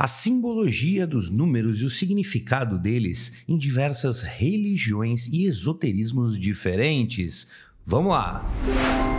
a simbologia dos números e o significado deles em diversas religiões e esoterismos diferentes. Vamos lá!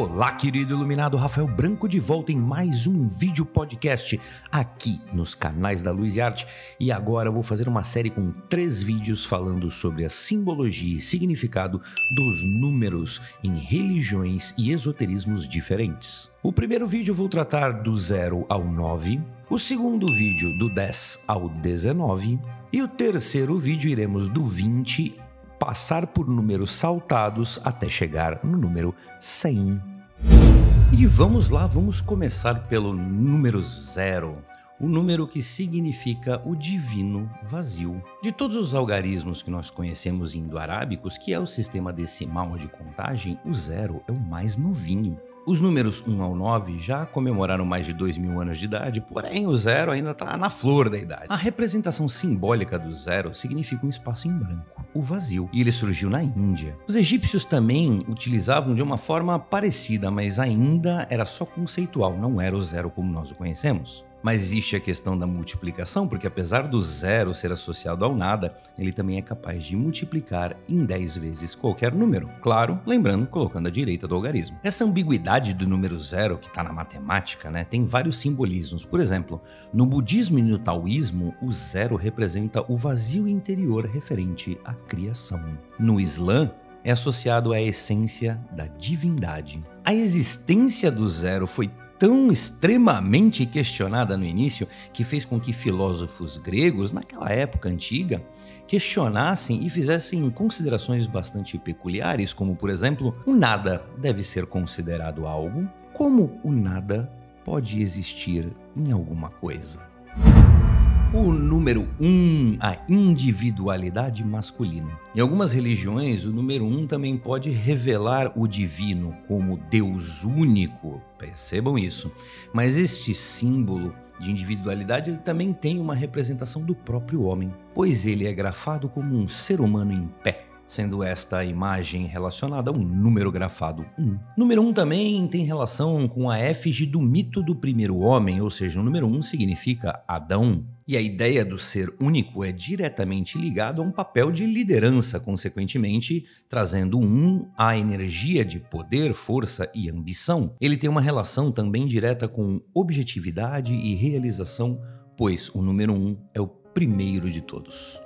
Olá, querido iluminado Rafael Branco de volta em mais um vídeo podcast aqui nos canais da Luz e Arte. E agora eu vou fazer uma série com três vídeos falando sobre a simbologia e significado dos números em religiões e esoterismos diferentes. O primeiro vídeo eu vou tratar do 0 ao 9, o segundo vídeo do 10 ao 19 e o terceiro vídeo iremos do 20 passar por números saltados até chegar no número 100. E vamos lá, vamos começar pelo número zero, o número que significa o divino vazio. De todos os algarismos que nós conhecemos indo-arábicos, que é o sistema decimal de contagem, o zero é o mais novinho. Os números 1 ao 9 já comemoraram mais de 2 mil anos de idade, porém o zero ainda está na flor da idade. A representação simbólica do zero significa um espaço em branco, o vazio, e ele surgiu na Índia. Os egípcios também utilizavam de uma forma parecida, mas ainda era só conceitual, não era o zero como nós o conhecemos. Mas existe a questão da multiplicação, porque apesar do zero ser associado ao nada, ele também é capaz de multiplicar em 10 vezes qualquer número. Claro, lembrando, colocando a direita do algarismo. Essa ambiguidade do número zero, que está na matemática, né, tem vários simbolismos. Por exemplo, no budismo e no taoísmo, o zero representa o vazio interior referente à criação. No Islã, é associado à essência da divindade. A existência do zero foi tão extremamente questionada no início que fez com que filósofos gregos, naquela época antiga, questionassem e fizessem considerações bastante peculiares, como, por exemplo, o nada deve ser considerado algo, como o nada pode existir em alguma coisa. O número 1, um, a individualidade masculina. Em algumas religiões, o número 1 um também pode revelar o divino como Deus único, percebam isso. Mas este símbolo de individualidade ele também tem uma representação do próprio homem, pois ele é grafado como um ser humano em pé sendo esta imagem relacionada a um número grafado 1. Número 1 também tem relação com a efígie do mito do primeiro homem, ou seja, o número 1 significa Adão. E a ideia do ser único é diretamente ligado a um papel de liderança, consequentemente, trazendo um a energia de poder, força e ambição. Ele tem uma relação também direta com objetividade e realização, pois o número 1 é o primeiro de todos.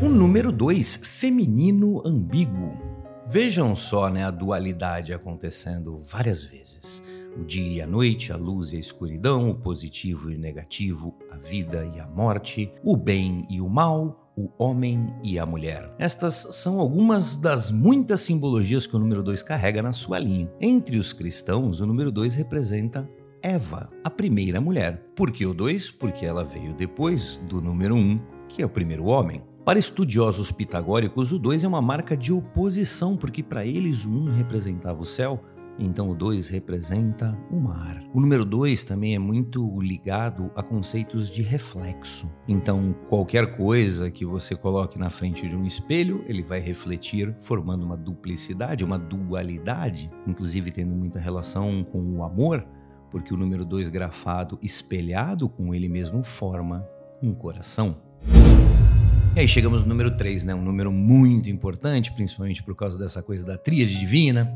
O número 2, feminino ambíguo. Vejam só né, a dualidade acontecendo várias vezes. O dia e a noite, a luz e a escuridão, o positivo e o negativo, a vida e a morte, o bem e o mal, o homem e a mulher. Estas são algumas das muitas simbologias que o número 2 carrega na sua linha. Entre os cristãos, o número 2 representa Eva, a primeira mulher. Por que o 2? Porque ela veio depois do número 1, um, que é o primeiro homem. Para estudiosos pitagóricos, o 2 é uma marca de oposição, porque para eles o 1 um representava o céu, então o 2 representa o mar. O número 2 também é muito ligado a conceitos de reflexo. Então, qualquer coisa que você coloque na frente de um espelho, ele vai refletir, formando uma duplicidade, uma dualidade, inclusive tendo muita relação com o amor, porque o número 2 grafado espelhado com ele mesmo forma um coração. E aí chegamos no número 3, né? Um número muito importante, principalmente por causa dessa coisa da tríade divina.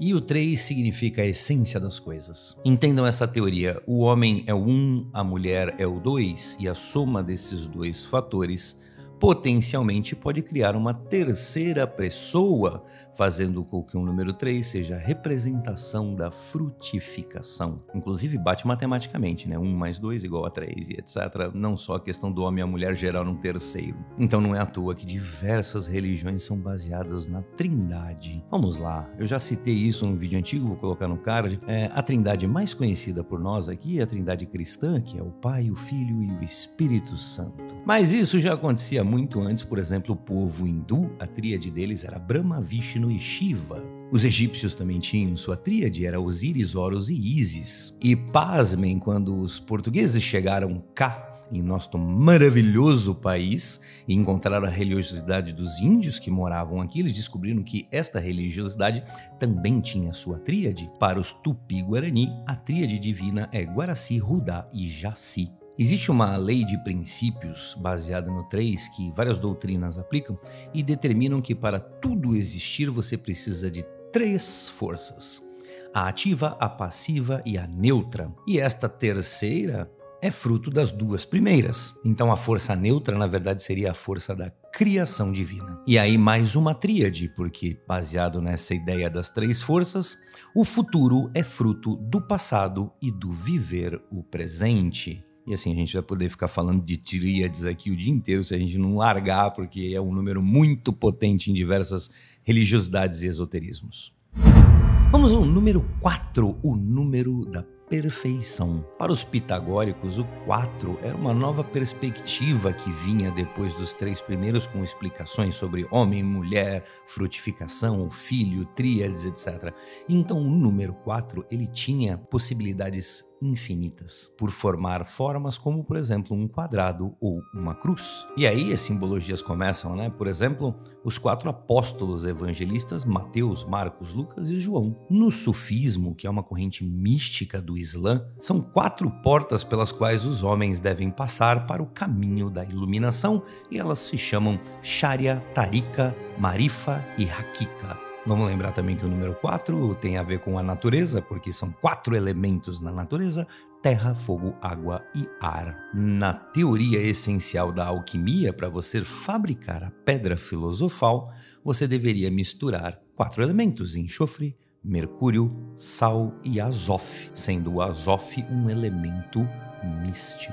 E o 3 significa a essência das coisas. Entendam essa teoria: o homem é o 1, um, a mulher é o 2, e a soma desses dois fatores potencialmente pode criar uma terceira pessoa, fazendo com que o número 3 seja a representação da frutificação. Inclusive bate matematicamente, né? 1 mais 2 igual a 3 e etc. Não só a questão do homem e a mulher gerar um terceiro. Então não é à toa que diversas religiões são baseadas na trindade. Vamos lá, eu já citei isso num vídeo antigo, vou colocar no card. É, a trindade mais conhecida por nós aqui é a trindade cristã, que é o Pai, o Filho e o Espírito Santo. Mas isso já acontecia muito antes, por exemplo, o povo hindu, a tríade deles era Brahma, Vishnu e Shiva. Os egípcios também tinham sua tríade, era Osíris, Horus e Ísis. E pasmem, quando os portugueses chegaram cá em nosso maravilhoso país e encontraram a religiosidade dos índios que moravam aqui. Eles descobriram que esta religiosidade também tinha sua tríade. Para os Tupi-Guarani, a tríade divina é Guaraci, Rudá e Jaci. Existe uma lei de princípios baseada no 3 que várias doutrinas aplicam e determinam que para tudo existir você precisa de três forças: a ativa, a passiva e a neutra. E esta terceira é fruto das duas primeiras. Então a força neutra, na verdade, seria a força da criação divina. E aí mais uma tríade, porque baseado nessa ideia das três forças, o futuro é fruto do passado e do viver o presente. E assim, a gente vai poder ficar falando de tríades aqui o dia inteiro se a gente não largar, porque é um número muito potente em diversas religiosidades e esoterismos. Vamos ao número 4, o número da perfeição. Para os pitagóricos, o 4 era uma nova perspectiva que vinha depois dos três primeiros com explicações sobre homem, mulher, frutificação, filho, tríades, etc. Então, o número 4, ele tinha possibilidades infinitas, por formar formas como, por exemplo, um quadrado ou uma cruz. E aí as simbologias começam, né? Por exemplo, os quatro apóstolos evangelistas, Mateus, Marcos, Lucas e João. No sufismo, que é uma corrente mística do Islã, são quatro portas pelas quais os homens devem passar para o caminho da iluminação e elas se chamam Sharia, Tarika, Marifa e Hakika. Vamos lembrar também que o número 4 tem a ver com a natureza, porque são quatro elementos na natureza: terra, fogo, água e ar. Na teoria essencial da alquimia, para você fabricar a pedra filosofal, você deveria misturar quatro elementos: enxofre, mercúrio, sal e azof, sendo o azof um elemento místico.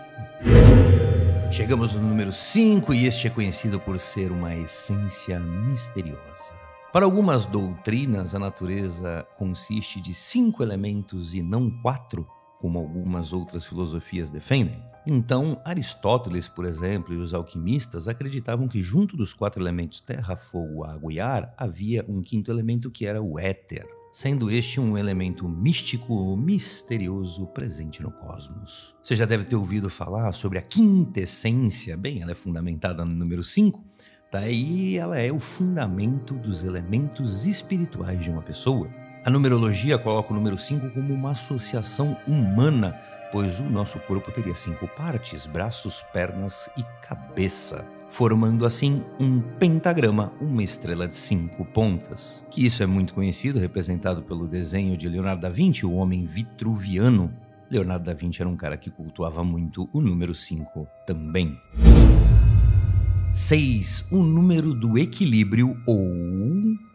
Chegamos no número 5 e este é conhecido por ser uma essência misteriosa. Para algumas doutrinas, a natureza consiste de cinco elementos e não quatro, como algumas outras filosofias defendem. Então, Aristóteles, por exemplo, e os alquimistas acreditavam que junto dos quatro elementos terra, fogo, água e ar havia um quinto elemento que era o éter, sendo este um elemento místico, misterioso presente no cosmos. Você já deve ter ouvido falar sobre a quintessência, bem, ela é fundamentada no número 5, Daí ela é o fundamento dos elementos espirituais de uma pessoa. A numerologia coloca o número 5 como uma associação humana, pois o nosso corpo teria cinco partes: braços, pernas e cabeça, formando assim um pentagrama, uma estrela de cinco pontas. Que isso é muito conhecido, representado pelo desenho de Leonardo da Vinci, o homem vitruviano. Leonardo da Vinci era um cara que cultuava muito o número 5 também. 6. O número do equilíbrio ou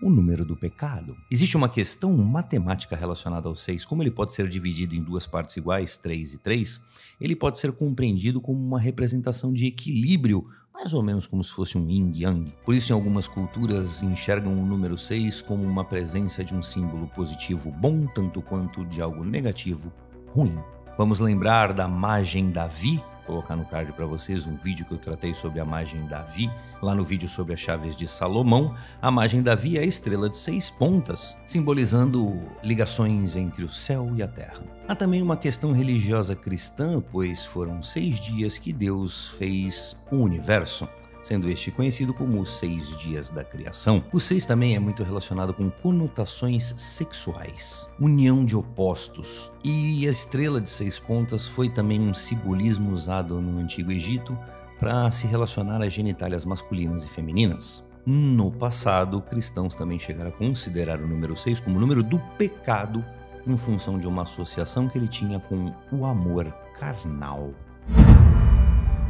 o número do pecado. Existe uma questão matemática relacionada ao 6. Como ele pode ser dividido em duas partes iguais, 3 e 3, ele pode ser compreendido como uma representação de equilíbrio, mais ou menos como se fosse um yin yang. Por isso, em algumas culturas, enxergam o número 6 como uma presença de um símbolo positivo bom, tanto quanto de algo negativo ruim. Vamos lembrar da margem Davi, colocar no card para vocês um vídeo que eu tratei sobre a margem Davi, lá no vídeo sobre as chaves de Salomão. A margem Davi é a estrela de seis pontas, simbolizando ligações entre o céu e a terra. Há também uma questão religiosa cristã, pois foram seis dias que Deus fez o universo sendo este conhecido como os seis dias da criação. O seis também é muito relacionado com conotações sexuais, união de opostos. E a estrela de seis pontas foi também um simbolismo usado no Antigo Egito para se relacionar às genitálias masculinas e femininas. No passado, cristãos também chegaram a considerar o número 6 como o número do pecado, em função de uma associação que ele tinha com o amor carnal.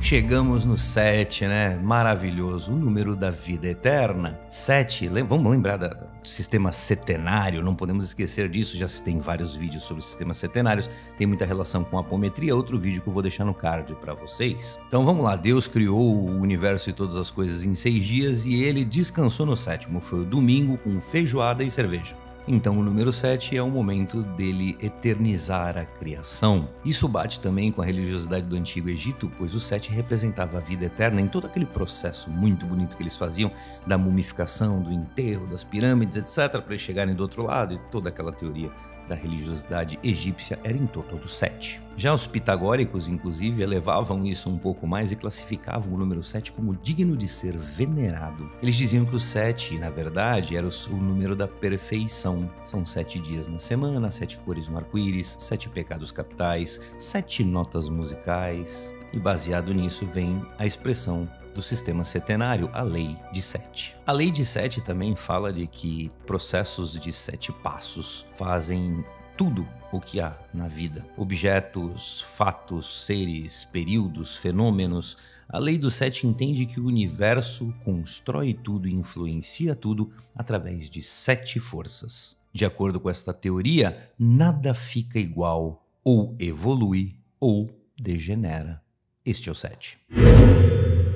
Chegamos no 7, né? Maravilhoso. O número da vida eterna. 7, vamos lembrar do sistema setenário, não podemos esquecer disso. Já se tem vários vídeos sobre sistemas setenários, tem muita relação com apometria. Outro vídeo que eu vou deixar no card para vocês. Então vamos lá. Deus criou o universo e todas as coisas em seis dias e ele descansou no sétimo. Foi o domingo com feijoada e cerveja. Então, o número 7 é o momento dele eternizar a criação. Isso bate também com a religiosidade do Antigo Egito, pois o 7 representava a vida eterna em todo aquele processo muito bonito que eles faziam da mumificação, do enterro, das pirâmides, etc., para eles chegarem do outro lado e toda aquela teoria da religiosidade egípcia era em torno do 7. Já os pitagóricos, inclusive, elevavam isso um pouco mais e classificavam o número 7 como digno de ser venerado. Eles diziam que o 7, na verdade, era o número da perfeição. São sete dias na semana, sete cores no arco-íris, sete pecados capitais, sete notas musicais. E baseado nisso vem a expressão do sistema setenário, a Lei de Sete. A Lei de Sete também fala de que processos de sete passos fazem tudo o que há na vida. Objetos, fatos, seres, períodos, fenômenos. A lei do sete entende que o universo constrói tudo e influencia tudo através de sete forças. De acordo com esta teoria, nada fica igual, ou evolui, ou degenera. Este é o 7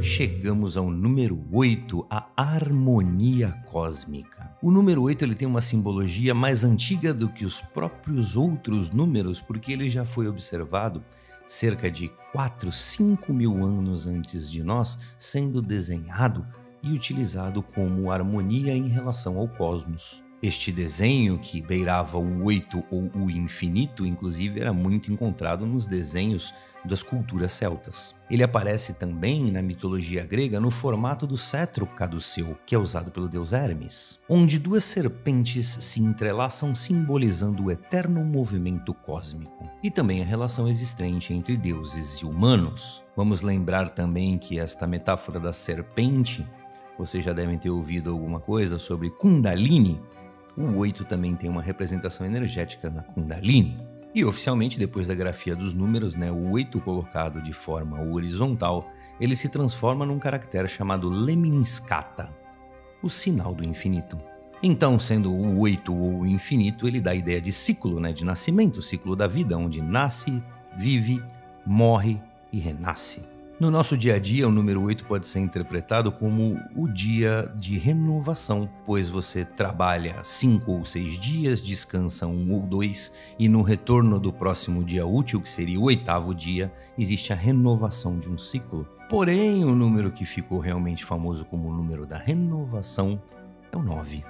chegamos ao número 8, a harmonia cósmica. O número 8 ele tem uma simbologia mais antiga do que os próprios outros números, porque ele já foi observado cerca de 4, 5 mil anos antes de nós, sendo desenhado e utilizado como harmonia em relação ao cosmos. Este desenho, que beirava o oito ou o infinito, inclusive era muito encontrado nos desenhos das culturas celtas. Ele aparece também na mitologia grega no formato do cetro caduceu, que é usado pelo deus Hermes, onde duas serpentes se entrelaçam simbolizando o eterno movimento cósmico, e também a relação existente entre deuses e humanos. Vamos lembrar também que esta metáfora da serpente vocês já devem ter ouvido alguma coisa sobre Kundalini, o 8 também tem uma representação energética na Kundalini. E oficialmente, depois da grafia dos números, né, o 8 colocado de forma horizontal, ele se transforma num caractere chamado Leminskata, o sinal do infinito. Então, sendo o 8 ou o infinito, ele dá a ideia de ciclo, né, de nascimento, ciclo da vida, onde nasce, vive, morre e renasce. No nosso dia a dia, o número 8 pode ser interpretado como o dia de renovação, pois você trabalha cinco ou seis dias, descansa um ou dois, e no retorno do próximo dia útil, que seria o oitavo dia, existe a renovação de um ciclo. Porém, o número que ficou realmente famoso como o número da renovação é o 9.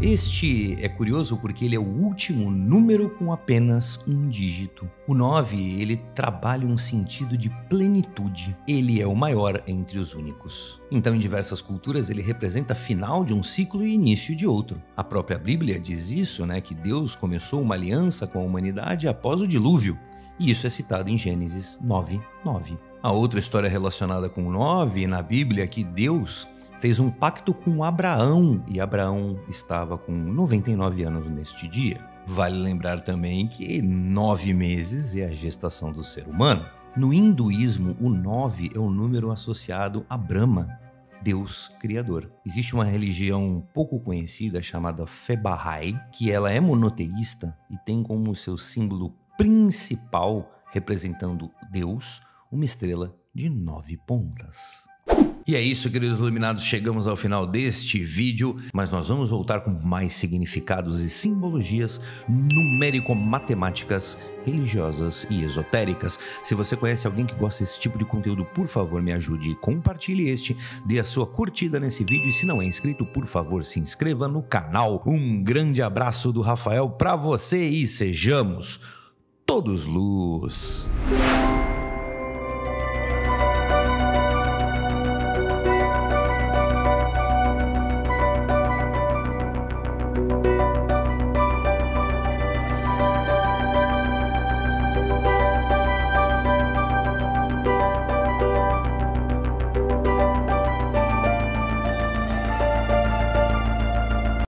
Este é curioso porque ele é o último número com apenas um dígito. O 9, ele trabalha um sentido de plenitude. Ele é o maior entre os únicos. Então, em diversas culturas, ele representa final de um ciclo e início de outro. A própria Bíblia diz isso, né, que Deus começou uma aliança com a humanidade após o dilúvio. E isso é citado em Gênesis 9, 9. A outra história relacionada com o 9 na Bíblia é que Deus fez um pacto com Abraão e Abraão estava com 99 anos neste dia. Vale lembrar também que nove meses é a gestação do ser humano. No hinduísmo, o nove é o número associado a Brahma, Deus Criador. Existe uma religião pouco conhecida chamada Fé Bahá'í, que ela é monoteísta e tem como seu símbolo principal, representando Deus, uma estrela de nove pontas. E é isso, queridos iluminados, chegamos ao final deste vídeo, mas nós vamos voltar com mais significados e simbologias numérico-matemáticas, religiosas e esotéricas. Se você conhece alguém que gosta desse tipo de conteúdo, por favor, me ajude e compartilhe este, dê a sua curtida nesse vídeo e se não é inscrito, por favor, se inscreva no canal. Um grande abraço do Rafael para você e sejamos todos luz.